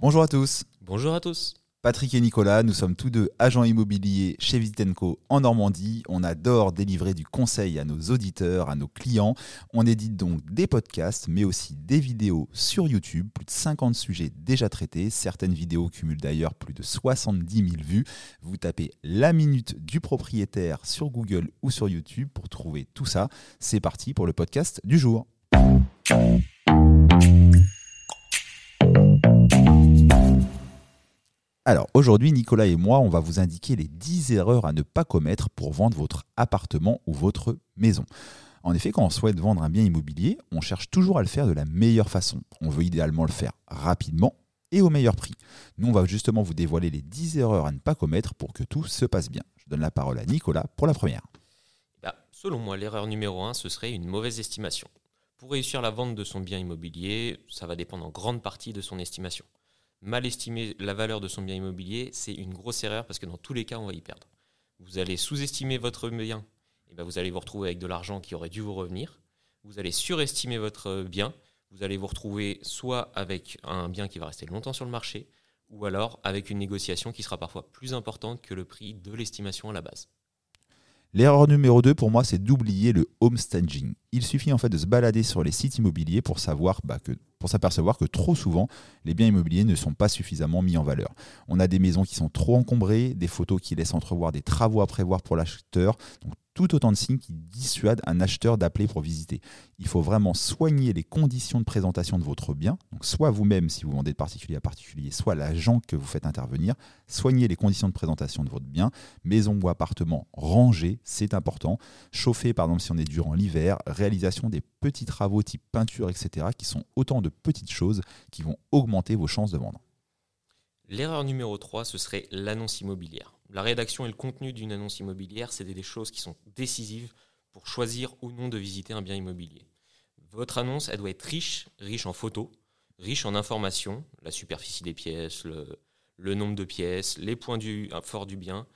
Bonjour à tous. Bonjour à tous. Patrick et Nicolas, nous sommes tous deux agents immobiliers chez Vitenco en Normandie. On adore délivrer du conseil à nos auditeurs, à nos clients. On édite donc des podcasts, mais aussi des vidéos sur YouTube. Plus de 50 sujets déjà traités. Certaines vidéos cumulent d'ailleurs plus de 70 000 vues. Vous tapez la minute du propriétaire sur Google ou sur YouTube pour trouver tout ça. C'est parti pour le podcast du jour. Alors aujourd'hui, Nicolas et moi, on va vous indiquer les 10 erreurs à ne pas commettre pour vendre votre appartement ou votre maison. En effet, quand on souhaite vendre un bien immobilier, on cherche toujours à le faire de la meilleure façon. On veut idéalement le faire rapidement et au meilleur prix. Nous, on va justement vous dévoiler les 10 erreurs à ne pas commettre pour que tout se passe bien. Je donne la parole à Nicolas pour la première. Bah, selon moi, l'erreur numéro 1, ce serait une mauvaise estimation. Pour réussir la vente de son bien immobilier, ça va dépendre en grande partie de son estimation mal estimer la valeur de son bien immobilier, c'est une grosse erreur parce que dans tous les cas, on va y perdre. Vous allez sous-estimer votre bien, et ben vous allez vous retrouver avec de l'argent qui aurait dû vous revenir. Vous allez surestimer votre bien, vous allez vous retrouver soit avec un bien qui va rester longtemps sur le marché, ou alors avec une négociation qui sera parfois plus importante que le prix de l'estimation à la base. L'erreur numéro 2 pour moi, c'est d'oublier le home staging. Il suffit en fait de se balader sur les sites immobiliers pour savoir bah, que pour s'apercevoir que trop souvent, les biens immobiliers ne sont pas suffisamment mis en valeur. On a des maisons qui sont trop encombrées, des photos qui laissent entrevoir des travaux à prévoir pour l'acheteur. Tout autant de signes qui dissuadent un acheteur d'appeler pour visiter. Il faut vraiment soigner les conditions de présentation de votre bien, donc soit vous-même si vous vendez de particulier à particulier, soit l'agent que vous faites intervenir, soigner les conditions de présentation de votre bien, maison ou appartement rangé, c'est important, chauffer par exemple si on est durant l'hiver, réalisation des petits travaux type peinture, etc., qui sont autant de petites choses qui vont augmenter vos chances de vendre. L'erreur numéro 3, ce serait l'annonce immobilière la rédaction et le contenu d'une annonce immobilière, c'est des choses qui sont décisives pour choisir ou non de visiter un bien immobilier. Votre annonce, elle doit être riche, riche en photos, riche en informations, la superficie des pièces, le, nombre de pièces, les points du, forts du bien,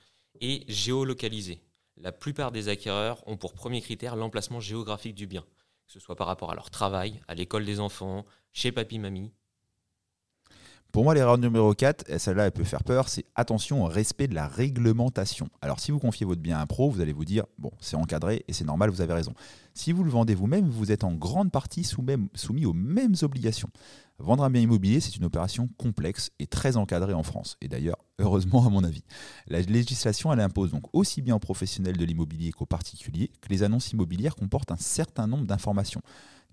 et géolocalisée. La plupart des acquéreurs ont pour premier critère l'emplacement géographique du bien, que ce soit par rapport à leur travail, à l'école des enfants, chez papy-mamie, pour moi, l'erreur numéro 4, et celle-là, elle peut faire peur, c'est attention au respect de la réglementation. Alors, si vous confiez votre bien à un pro, vous allez vous dire, bon, c'est encadré et c'est normal, vous avez raison. Si vous le vendez vous-même, vous êtes en grande partie soumis aux mêmes obligations. Vendre un bien immobilier, c'est une opération complexe et très encadrée en France. Et d'ailleurs, heureusement à mon avis. La législation, elle impose donc aussi bien aux professionnels de l'immobilier qu'aux particuliers que les annonces immobilières comportent un certain nombre d'informations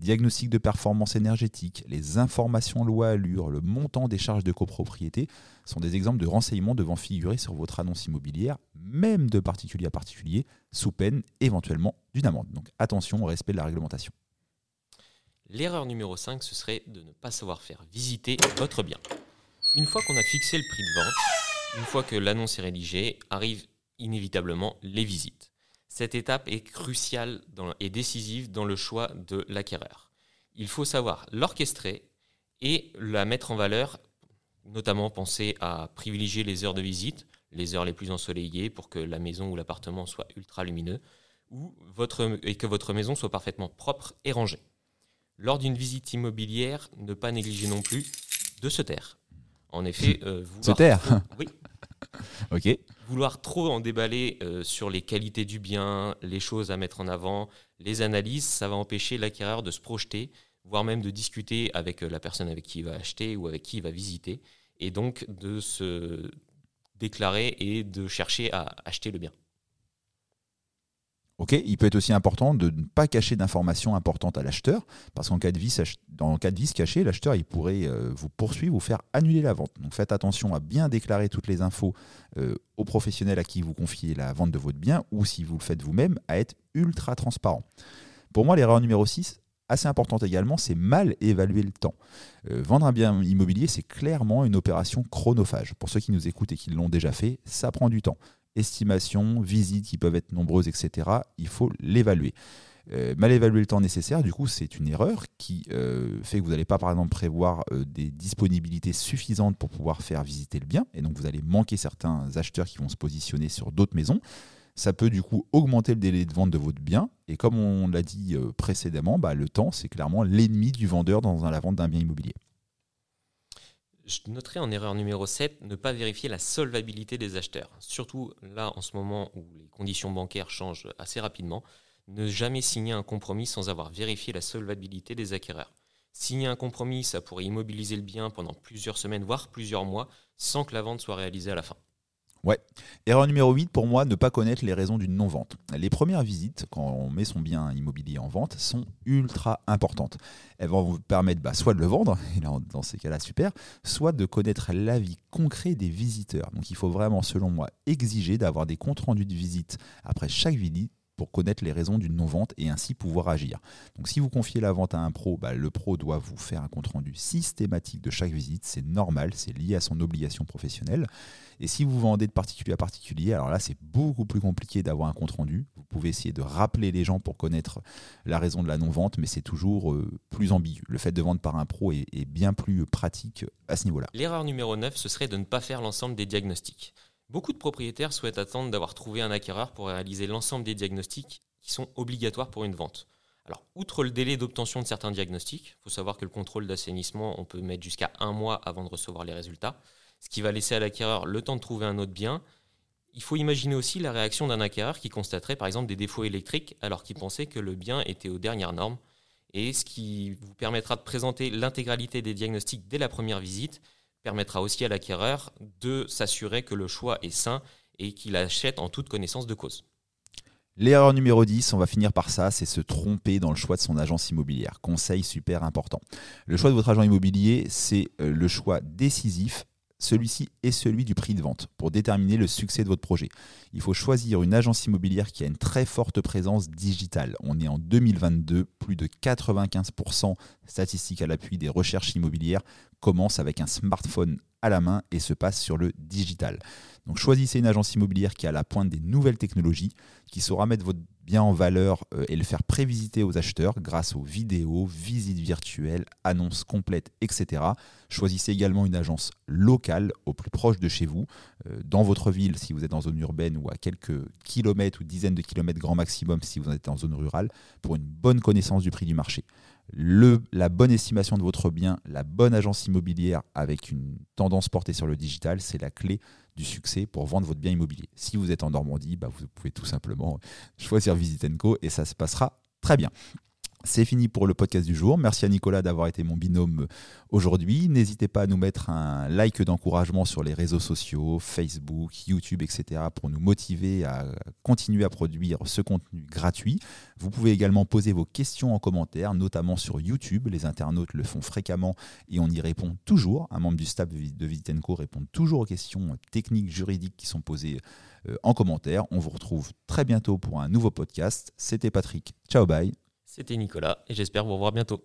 diagnostic de performance énergétique, les informations loi Allure, le montant des charges de copropriété sont des exemples de renseignements devant figurer sur votre annonce immobilière, même de particulier à particulier, sous peine éventuellement d'une amende. Donc attention au respect de la réglementation. L'erreur numéro 5, ce serait de ne pas savoir faire visiter votre bien. Une fois qu'on a fixé le prix de vente, une fois que l'annonce est rédigée, arrivent inévitablement les visites. Cette étape est cruciale et décisive dans le choix de l'acquéreur. Il faut savoir l'orchestrer et la mettre en valeur, notamment penser à privilégier les heures de visite, les heures les plus ensoleillées pour que la maison ou l'appartement soit ultra lumineux, ou votre, et que votre maison soit parfaitement propre et rangée. Lors d'une visite immobilière, ne pas négliger non plus de se taire. En effet, euh, se taire. Oui. vouloir trop en déballer euh, sur les qualités du bien, les choses à mettre en avant, les analyses, ça va empêcher l'acquéreur de se projeter, voire même de discuter avec euh, la personne avec qui il va acheter ou avec qui il va visiter, et donc de se déclarer et de chercher à acheter le bien il peut être aussi important de ne pas cacher d'informations importantes à l'acheteur, parce qu'en cas de vice, dans cas de vice caché, l'acheteur pourrait euh, vous poursuivre ou faire annuler la vente. Donc faites attention à bien déclarer toutes les infos euh, aux professionnels à qui vous confiez la vente de votre bien, ou si vous le faites vous-même, à être ultra transparent. Pour moi, l'erreur numéro 6, assez importante également, c'est mal évaluer le temps. Euh, vendre un bien immobilier, c'est clairement une opération chronophage. Pour ceux qui nous écoutent et qui l'ont déjà fait, ça prend du temps estimation, visites qui peuvent être nombreuses, etc. Il faut l'évaluer. Euh, mal évaluer le temps nécessaire, du coup, c'est une erreur qui euh, fait que vous n'allez pas, par exemple, prévoir euh, des disponibilités suffisantes pour pouvoir faire visiter le bien, et donc vous allez manquer certains acheteurs qui vont se positionner sur d'autres maisons. Ça peut du coup augmenter le délai de vente de votre bien, et comme on l'a dit précédemment, bah, le temps, c'est clairement l'ennemi du vendeur dans la vente d'un bien immobilier. Je noterai en erreur numéro 7 ne pas vérifier la solvabilité des acheteurs. Surtout là, en ce moment où les conditions bancaires changent assez rapidement, ne jamais signer un compromis sans avoir vérifié la solvabilité des acquéreurs. Signer un compromis, ça pourrait immobiliser le bien pendant plusieurs semaines, voire plusieurs mois, sans que la vente soit réalisée à la fin. Ouais. Erreur numéro 8, pour moi, ne pas connaître les raisons d'une non-vente. Les premières visites, quand on met son bien immobilier en vente, sont ultra importantes. Elles vont vous permettre bah, soit de le vendre, et dans ces cas-là, super, soit de connaître l'avis concret des visiteurs. Donc il faut vraiment, selon moi, exiger d'avoir des comptes rendus de visite après chaque visite pour connaître les raisons d'une non-vente et ainsi pouvoir agir. Donc si vous confiez la vente à un pro, bah, le pro doit vous faire un compte-rendu systématique de chaque visite, c'est normal, c'est lié à son obligation professionnelle. Et si vous vendez de particulier à particulier, alors là c'est beaucoup plus compliqué d'avoir un compte-rendu. Vous pouvez essayer de rappeler les gens pour connaître la raison de la non-vente, mais c'est toujours euh, plus ambigu. Le fait de vendre par un pro est, est bien plus pratique à ce niveau-là. L'erreur numéro 9, ce serait de ne pas faire l'ensemble des diagnostics. Beaucoup de propriétaires souhaitent attendre d'avoir trouvé un acquéreur pour réaliser l'ensemble des diagnostics qui sont obligatoires pour une vente. Alors, outre le délai d'obtention de certains diagnostics, il faut savoir que le contrôle d'assainissement, on peut mettre jusqu'à un mois avant de recevoir les résultats, ce qui va laisser à l'acquéreur le temps de trouver un autre bien. Il faut imaginer aussi la réaction d'un acquéreur qui constaterait par exemple des défauts électriques alors qu'il pensait que le bien était aux dernières normes, et ce qui vous permettra de présenter l'intégralité des diagnostics dès la première visite permettra aussi à l'acquéreur de s'assurer que le choix est sain et qu'il achète en toute connaissance de cause. L'erreur numéro 10, on va finir par ça, c'est se tromper dans le choix de son agence immobilière. Conseil super important. Le choix de votre agent immobilier, c'est euh, le choix décisif celui-ci est celui du prix de vente pour déterminer le succès de votre projet. Il faut choisir une agence immobilière qui a une très forte présence digitale. On est en 2022, plus de 95% statistiques à l'appui des recherches immobilières commencent avec un smartphone à la main et se passent sur le digital. Donc choisissez une agence immobilière qui a la pointe des nouvelles technologies, qui saura mettre votre bien en valeur euh, et le faire prévisiter aux acheteurs grâce aux vidéos, visites virtuelles, annonces complètes, etc. Choisissez également une agence locale au plus proche de chez vous, euh, dans votre ville si vous êtes en zone urbaine ou à quelques kilomètres ou dizaines de kilomètres grand maximum si vous êtes en zone rurale, pour une bonne connaissance du prix du marché. La bonne estimation de votre bien, la bonne agence immobilière avec une tendance portée sur le digital, c'est la clé du succès pour vendre votre bien immobilier. Si vous êtes en Normandie, bah, vous pouvez tout simplement choisir Visitenco et ça se passera très bien. C'est fini pour le podcast du jour. Merci à Nicolas d'avoir été mon binôme aujourd'hui. N'hésitez pas à nous mettre un like d'encouragement sur les réseaux sociaux, Facebook, YouTube, etc. pour nous motiver à continuer à produire ce contenu gratuit. Vous pouvez également poser vos questions en commentaire, notamment sur YouTube. Les internautes le font fréquemment et on y répond toujours. Un membre du staff de Visitenco répond toujours aux questions techniques, juridiques qui sont posées euh, en commentaire. On vous retrouve très bientôt pour un nouveau podcast. C'était Patrick. Ciao, bye. C'était Nicolas et j'espère vous revoir bientôt.